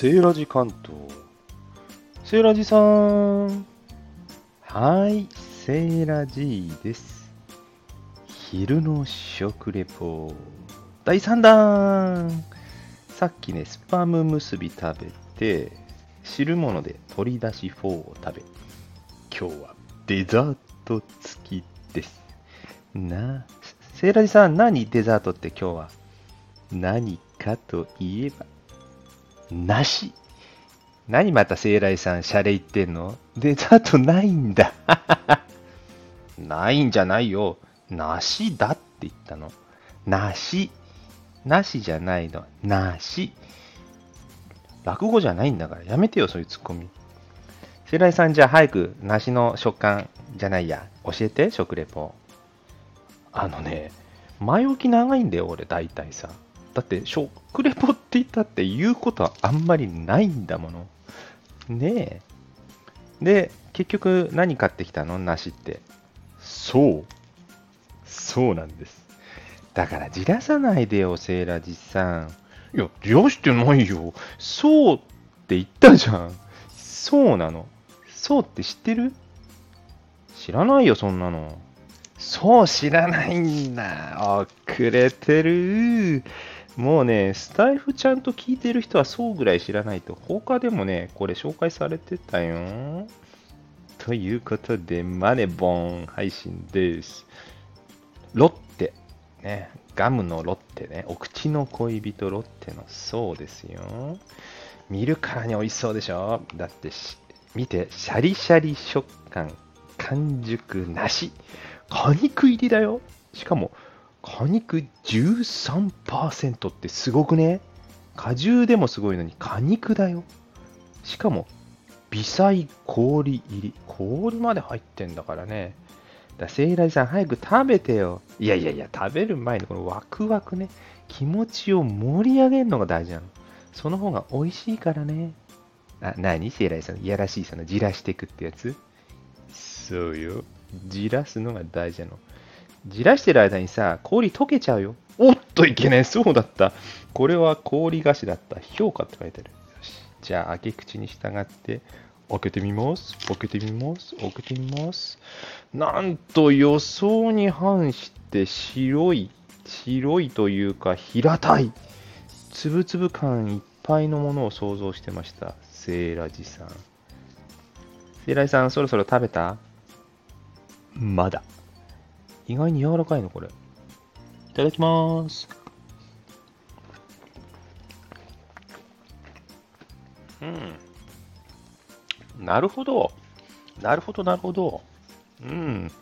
セーラジ関東。セーラジさん。はい、セーラジです。昼の食レポ。第3弾さっきね、スパム結び食べて、汁物で取り出しフォーを食べ、今日はデザート付きです。な、セーラジさん、何デザートって今日は？何かといえば、梨。何またセイライさん、シャレ言ってんの？デザートないんだ。ないんじゃないよ。梨だって言ったの。梨。梨じゃないの。梨。落語じゃないんだから。やめてよ、そういうツッコミ。セイライさん、じゃあ早く梨の食感じゃないや。教えて、食レポ。あのね、前置き長いんだよ、俺、大体さ。だって、食レポって言ったって言うことはあんまりないんだもの。ねえ。で、結局何買ってきたの？梨って。そう。そうなんです。だからじらさないでよ、セーラジさん。いや、じらしてないよ。そうって言ったじゃん。そうなの。そうって知ってる？知らないよ、そんなの。そう知らないんだ。遅れてる。もうね、スタイフちゃんと聞いてる人はそうぐらい知らないと、他でもね、これ紹介されてたよ。ということで、マネボン配信です。ロッテ、ね、ガムのロッテね、お口の恋人ロッテのそうですよ。見るからに美味しそうでしょだって見て、シャリシャリ食感、完熟なし。果肉入りだよ。しかも、果肉13%ってすごくね？果汁でもすごいのに果肉だよ。しかも、微細氷入り。氷まで入ってんだからね。だセイラジさん早く食べてよ。いやいやいや、食べる前にこのワクワクね、気持ちを盛り上げるのが大事なの。その方が美味しいからね。あ、何？セイラジさん、いやらしい、そのじらしていくってやつそうよ。じらすのが大事なの。じらしてる間にさ、氷溶けちゃうよ。おっといけない。そうだった。これは氷菓子だった。評価って書いてある。よし。じゃあ、開け口に従って、開けてみます。開けてみます。開けてみます。なんと予想に反して白い、白いというか平たい、つぶつぶ感いっぱいのものを想像してました。セーラジさん。セーラジさん、そろそろ食べた？まだ。意外に柔らかいの、これ。いただきます。うん。なるほど。なるほど、なるほど。うん。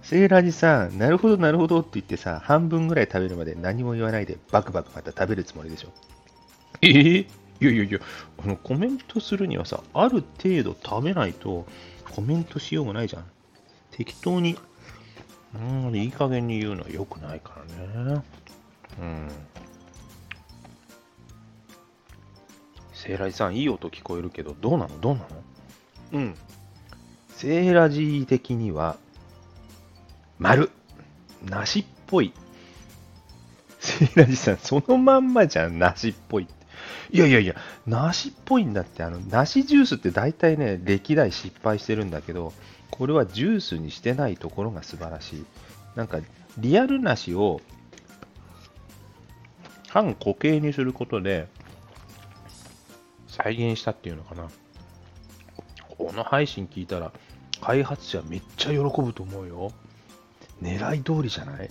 セーラージさん、なるほど、なるほどって言ってさ、半分ぐらい食べるまで何も言わないで、バクバクまた食べるつもりでしょ。えー、いやいやいや、あの、コメントするにはさ、ある程度食べないとコメントしようがないじゃん。適当にうん、いい加減に言うのは良くないからね。うん。セーラジさん、いい音聞こえるけど、どうなの？どうなの？うん。セーラジ的には、丸。梨っぽい。セーラジさん、そのまんまじゃん、梨っぽい。いやいやいや、梨っぽいんだって、あの、梨ジュースって大体ね、歴代失敗してるんだけど、これはジュースにしてないところが素晴らしい。なんか、リアル梨を半固形にすることで再現したっていうのかな。この配信聞いたら、開発者めっちゃ喜ぶと思うよ。狙い通りじゃない？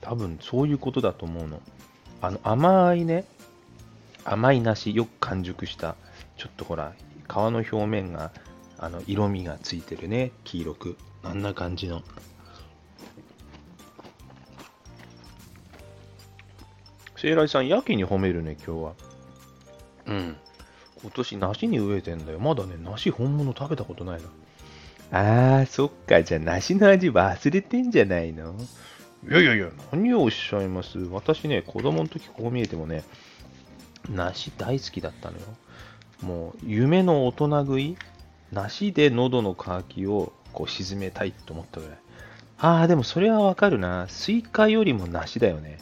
多分そういうことだと思うの。あの甘いね、甘い梨、よく完熟した、ちょっとほら、皮の表面があの色味がついてるね黄色く。あんな感じの。聖来さんやけに褒めるね今日は。うん。今年梨に植えてんだよ。まだね梨本物食べたことないな。あーそっか。じゃあ梨の味忘れてんじゃないの？いやいやいや何をおっしゃいます？私ね子供の時こう見えてもね梨大好きだったのよもう夢の大人食い梨で喉の渇きをこう沈めたいと思ったぐらい。ああ、でもそれはわかるな。スイカよりも梨だよね。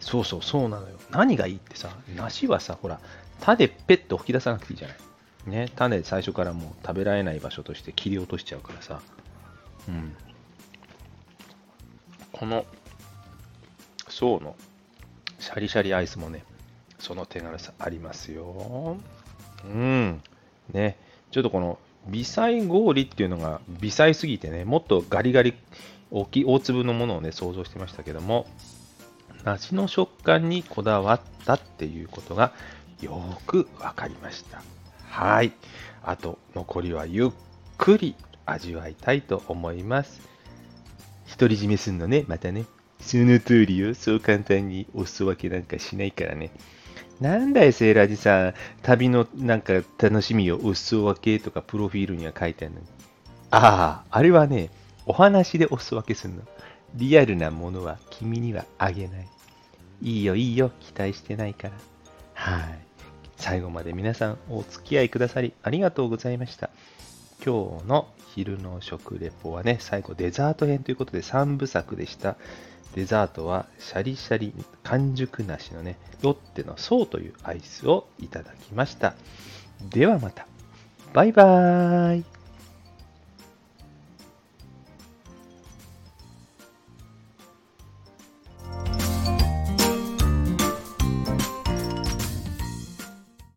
そうそう、そうなのよ。何がいいってさ、梨はさ、ほら、種ペッと吹き出さなくていいじゃない。ね、種最初からもう食べられない場所として切り落としちゃうからさ。うん。この爽のシャリシャリアイスもね、その手軽さありますよ。うん。ね、ちょっとこの微細氷っていうのが微細すぎてね、もっとガリガリ大きい大粒のものをね、想像してましたけども、梨の食感にこだわったっていうことがよくわかりました。はい。あと、残りはゆっくり味わいたいと思います。独り占めすんのね、またね。その通りよ。そう簡単におすわけなんかしないからね。なんだよ、セーラージさん。旅のなんか楽しみをおすわけとかプロフィールには書いてあるのに。ああ、あれはね、お話でおすわけするの。リアルなものは君にはあげない。いいよ、いいよ。期待してないから。はい。最後まで皆さんお付き合いくださりありがとうございました。今日の昼の食レポはね、最後デザート編ということで3部作でした。デザートはシャリシャリ完熟梨のね、ロッテの層というアイスをいただきました。ではまた。バイバーイ。